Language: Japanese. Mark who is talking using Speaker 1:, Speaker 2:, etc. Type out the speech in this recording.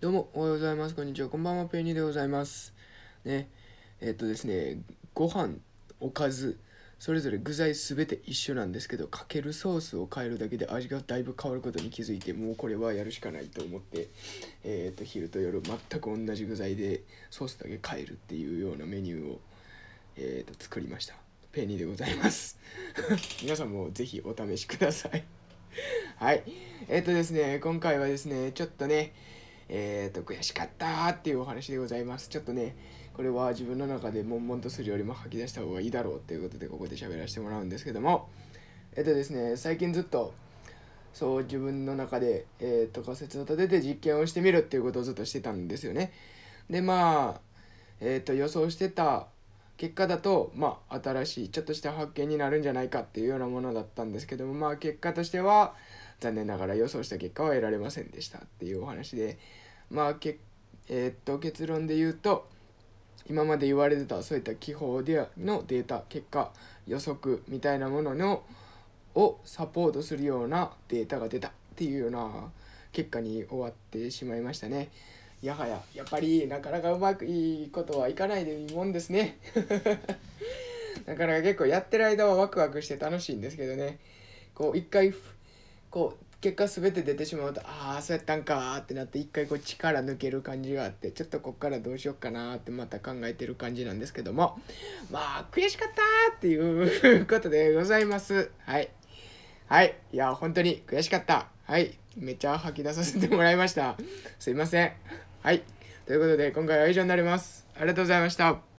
Speaker 1: どうも、おはようございます。こんにちは。こんばんは。ペニーでございます。ね。えっとですね、ご飯、おかず、それぞれ具材すべて一緒なんですけど、かけるソースを変えるだけで味がだいぶ変わることに気づいて、もうこれはやるしかないと思って、えっと、昼と夜全く同じ具材でソースだけ変えるっていうようなメニューを、えっと、作りました。ペニーでございます。皆さんもぜひお試しください。はい。えっとですね、今回はですね、ちょっとね、えー、と悔しかったっていうお話でございます。ちょっとね、これは自分の中で悶々とするよりも吐き出した方がいいだろうということでここで喋らせてもらうんですけども、えっとですね、最近ずっとそう自分の中で、えー、と仮説を立てて実験をしてみるっていうことをずっとしてたんですよね。で、まあ、えっ、と予想してた結果だと、まあ、新しいちょっとした発見になるんじゃないかっていうようなものだったんですけども、まあ、結果としては残念ながら予想した結果は得られませんでしたっていうお話でまあけ、えーっと結論で言うと今まで言われてたそういった気泡でのデータ結果予測みたいなもののをサポートするようなデータが出たっていうような結果に終わってしまいましたね。やはややっぱりなかなかうまくいいことはいかないでいいもんですね。だから結構やってる間はワクワクして楽しいんですけどね。こう一回こう結果全て出てしまうとああそうやったんかってなって一回こう力抜ける感じがあってちょっとこっからどうしようかなってまた考えてる感じなんですけども。まあ悔しかったっていうことでございます。はい。はい。いや本当に悔しかった。はい。めっちゃ吐き出させてもらいました。すいません。はい。ということで今回は以上になります。ありがとうございました。